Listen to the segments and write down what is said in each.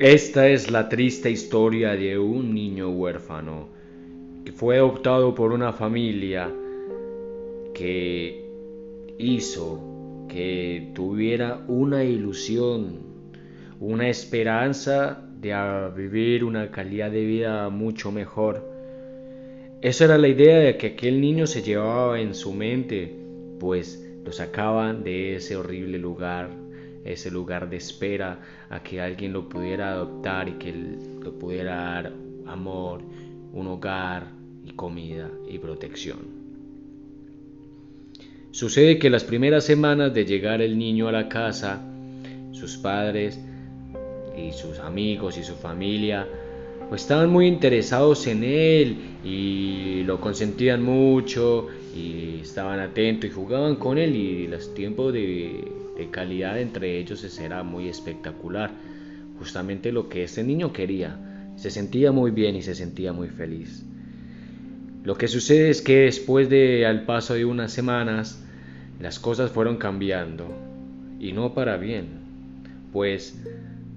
Esta es la triste historia de un niño huérfano que fue adoptado por una familia que hizo que tuviera una ilusión, una esperanza de vivir una calidad de vida mucho mejor. Esa era la idea de que aquel niño se llevaba en su mente, pues lo sacaban de ese horrible lugar ese lugar de espera a que alguien lo pudiera adoptar y que lo pudiera dar amor, un hogar y comida y protección. Sucede que las primeras semanas de llegar el niño a la casa, sus padres y sus amigos y su familia pues estaban muy interesados en él y lo consentían mucho y estaban atentos y jugaban con él y los tiempos de calidad entre ellos era muy espectacular. Justamente lo que este niño quería. Se sentía muy bien y se sentía muy feliz. Lo que sucede es que después de al paso de unas semanas las cosas fueron cambiando y no para bien, pues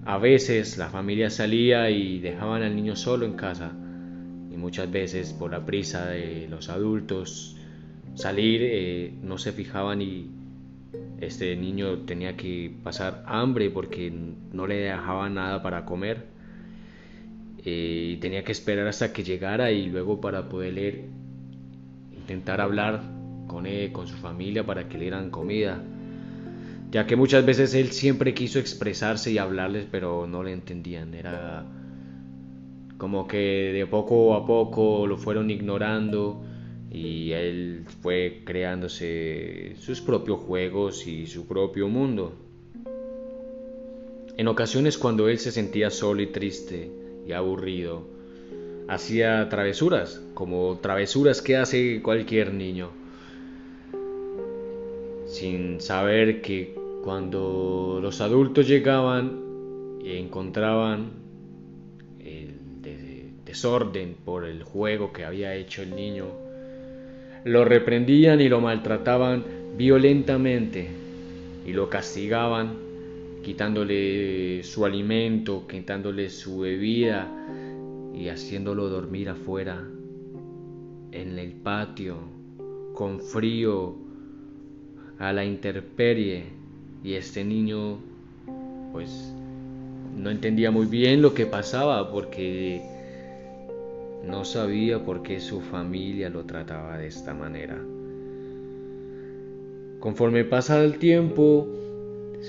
a veces la familia salía y dejaban al niño solo en casa y muchas veces por la prisa de los adultos salir eh, no se fijaban y este niño tenía que pasar hambre porque no le dejaba nada para comer eh, y tenía que esperar hasta que llegara y luego para poder intentar hablar con él, con su familia para que le dieran comida. Ya que muchas veces él siempre quiso expresarse y hablarles pero no le entendían. Era como que de poco a poco lo fueron ignorando y él fue creándose sus propios juegos y su propio mundo. En ocasiones cuando él se sentía solo y triste y aburrido, hacía travesuras, como travesuras que hace cualquier niño, sin saber que cuando los adultos llegaban y encontraban el desorden por el juego que había hecho el niño, lo reprendían y lo maltrataban violentamente y lo castigaban quitándole su alimento, quitándole su bebida y haciéndolo dormir afuera, en el patio, con frío, a la intemperie. Y este niño, pues, no entendía muy bien lo que pasaba porque no sabía por qué su familia lo trataba de esta manera. Conforme pasa el tiempo,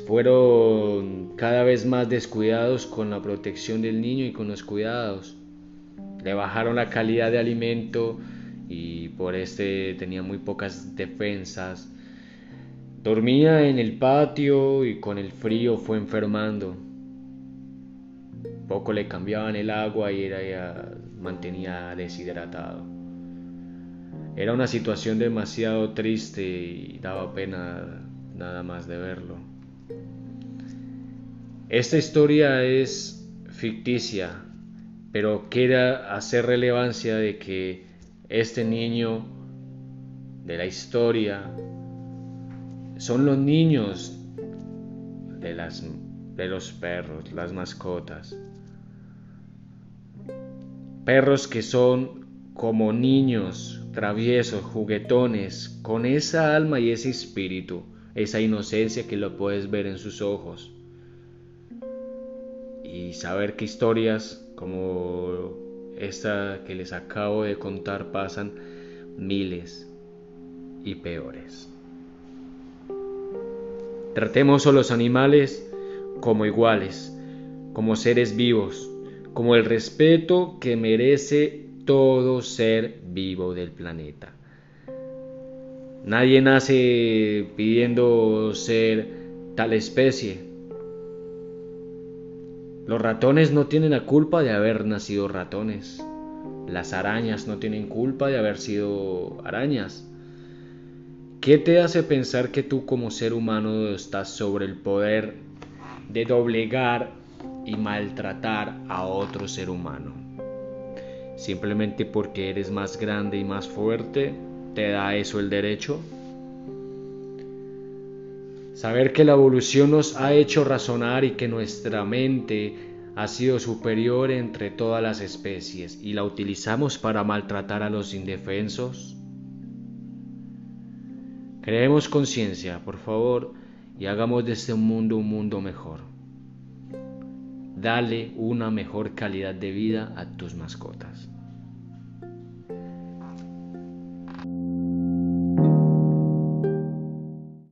fueron cada vez más descuidados con la protección del niño y con los cuidados. Le bajaron la calidad de alimento y por este tenía muy pocas defensas. Dormía en el patio y con el frío fue enfermando. Poco le cambiaban el agua y era ya mantenía deshidratado. Era una situación demasiado triste y daba pena nada más de verlo. Esta historia es ficticia, pero quiera hacer relevancia de que este niño de la historia son los niños de, de los perros, las mascotas. Perros que son como niños, traviesos, juguetones, con esa alma y ese espíritu, esa inocencia que lo puedes ver en sus ojos. Y saber que historias como esta que les acabo de contar pasan miles y peores. Tratemos a los animales como iguales, como seres vivos, como el respeto que merece todo ser vivo del planeta. Nadie nace pidiendo ser tal especie. Los ratones no tienen la culpa de haber nacido ratones. Las arañas no tienen culpa de haber sido arañas. ¿Qué te hace pensar que tú como ser humano estás sobre el poder de doblegar y maltratar a otro ser humano. Simplemente porque eres más grande y más fuerte, ¿te da eso el derecho? Saber que la evolución nos ha hecho razonar y que nuestra mente ha sido superior entre todas las especies y la utilizamos para maltratar a los indefensos? Creemos conciencia, por favor, y hagamos de este mundo un mundo mejor. Dale una mejor calidad de vida a tus mascotas.